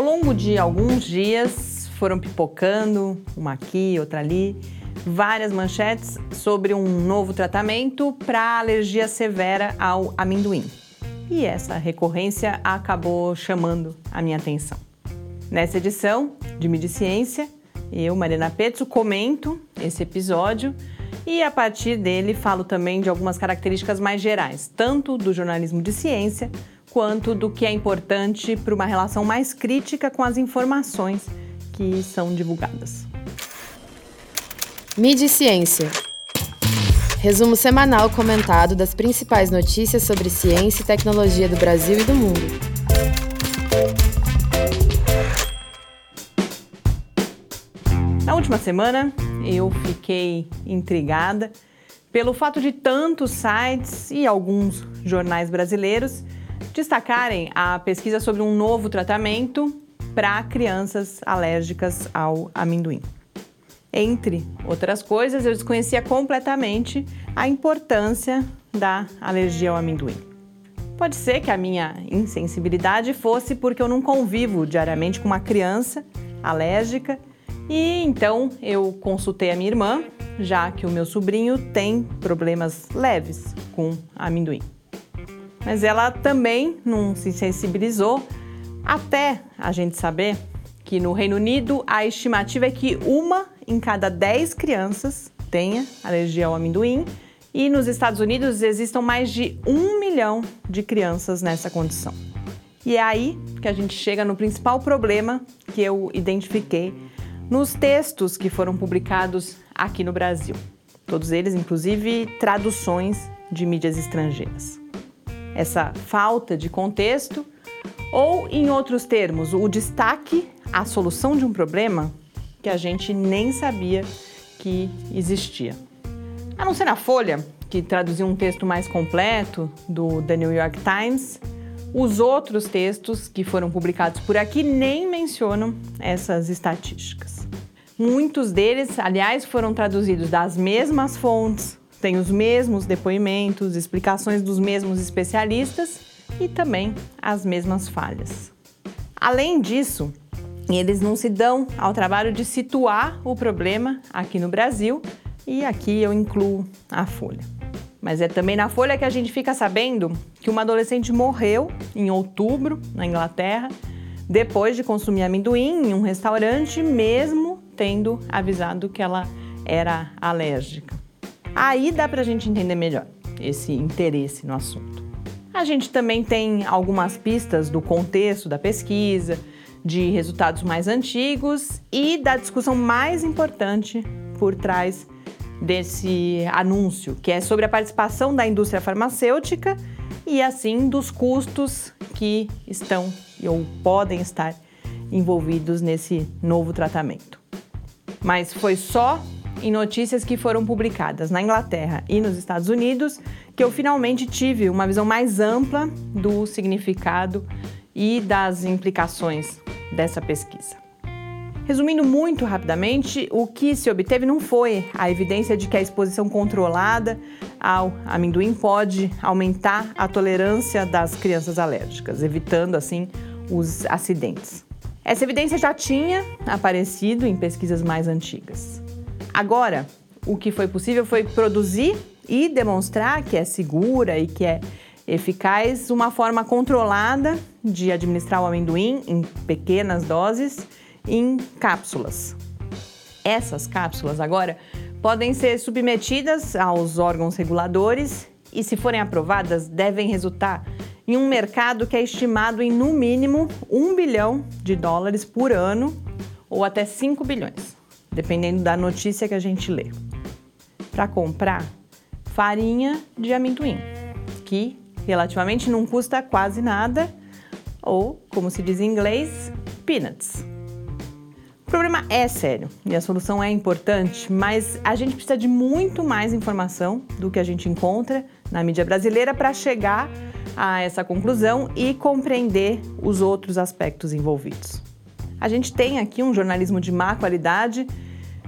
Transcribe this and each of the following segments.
Ao longo de alguns dias foram pipocando, uma aqui, outra ali, várias manchetes sobre um novo tratamento para alergia severa ao amendoim. E essa recorrência acabou chamando a minha atenção. Nessa edição de Mídia Ciência, eu, Marina Petzo, comento esse episódio e a partir dele falo também de algumas características mais gerais, tanto do jornalismo de ciência quanto do que é importante para uma relação mais crítica com as informações que são divulgadas. Mídia e Ciência. Resumo semanal comentado das principais notícias sobre ciência e tecnologia do Brasil e do mundo. Na última semana, eu fiquei intrigada pelo fato de tantos sites e alguns jornais brasileiros destacarem a pesquisa sobre um novo tratamento para crianças alérgicas ao amendoim. Entre outras coisas, eu desconhecia completamente a importância da alergia ao amendoim. Pode ser que a minha insensibilidade fosse porque eu não convivo diariamente com uma criança alérgica e então eu consultei a minha irmã, já que o meu sobrinho tem problemas leves com amendoim mas ela também não se sensibilizou até a gente saber que no Reino Unido a estimativa é que uma em cada dez crianças tenha alergia ao amendoim e nos Estados Unidos existam mais de um milhão de crianças nessa condição. E é aí que a gente chega no principal problema que eu identifiquei nos textos que foram publicados aqui no Brasil. Todos eles, inclusive, traduções de mídias estrangeiras essa falta de contexto, ou, em outros termos, o destaque à solução de um problema que a gente nem sabia que existia. A não ser na Folha, que traduziu um texto mais completo do The New York Times, os outros textos que foram publicados por aqui nem mencionam essas estatísticas. Muitos deles, aliás, foram traduzidos das mesmas fontes, tem os mesmos depoimentos, explicações dos mesmos especialistas e também as mesmas falhas. Além disso, eles não se dão ao trabalho de situar o problema aqui no Brasil e aqui eu incluo a Folha. Mas é também na Folha que a gente fica sabendo que uma adolescente morreu em outubro na Inglaterra depois de consumir amendoim em um restaurante, mesmo tendo avisado que ela era alérgica. Aí dá para a gente entender melhor esse interesse no assunto. A gente também tem algumas pistas do contexto da pesquisa, de resultados mais antigos e da discussão mais importante por trás desse anúncio, que é sobre a participação da indústria farmacêutica e assim dos custos que estão ou podem estar envolvidos nesse novo tratamento. Mas foi só em notícias que foram publicadas na Inglaterra e nos Estados Unidos que eu finalmente tive uma visão mais ampla do significado e das implicações dessa pesquisa. Resumindo muito rapidamente, o que se obteve não foi a evidência de que a exposição controlada ao amendoim pode aumentar a tolerância das crianças alérgicas, evitando assim os acidentes. Essa evidência já tinha aparecido em pesquisas mais antigas. Agora, o que foi possível foi produzir e demonstrar que é segura e que é eficaz uma forma controlada de administrar o amendoim em pequenas doses em cápsulas. Essas cápsulas agora podem ser submetidas aos órgãos reguladores e, se forem aprovadas, devem resultar em um mercado que é estimado em no mínimo 1 bilhão de dólares por ano ou até 5 bilhões dependendo da notícia que a gente lê. Para comprar farinha de amendoim, que relativamente não custa quase nada, ou, como se diz em inglês, peanuts. O problema é sério e a solução é importante, mas a gente precisa de muito mais informação do que a gente encontra na mídia brasileira para chegar a essa conclusão e compreender os outros aspectos envolvidos. A gente tem aqui um jornalismo de má qualidade,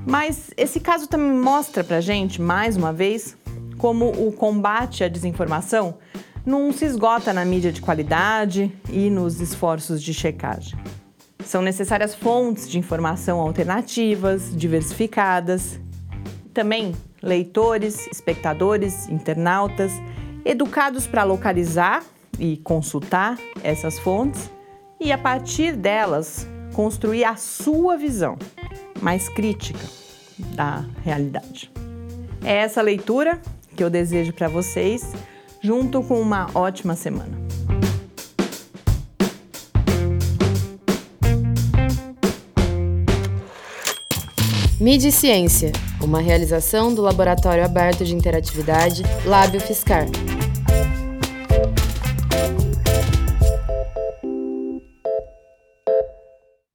mas esse caso também mostra pra gente, mais uma vez, como o combate à desinformação não se esgota na mídia de qualidade e nos esforços de checagem. São necessárias fontes de informação alternativas, diversificadas. Também leitores, espectadores, internautas, educados para localizar e consultar essas fontes e, a partir delas, construir a sua visão mais crítica da realidade. É essa leitura que eu desejo para vocês, junto com uma ótima semana. Mídia e Ciência, uma realização do Laboratório Aberto de Interatividade Lábio Fiscar.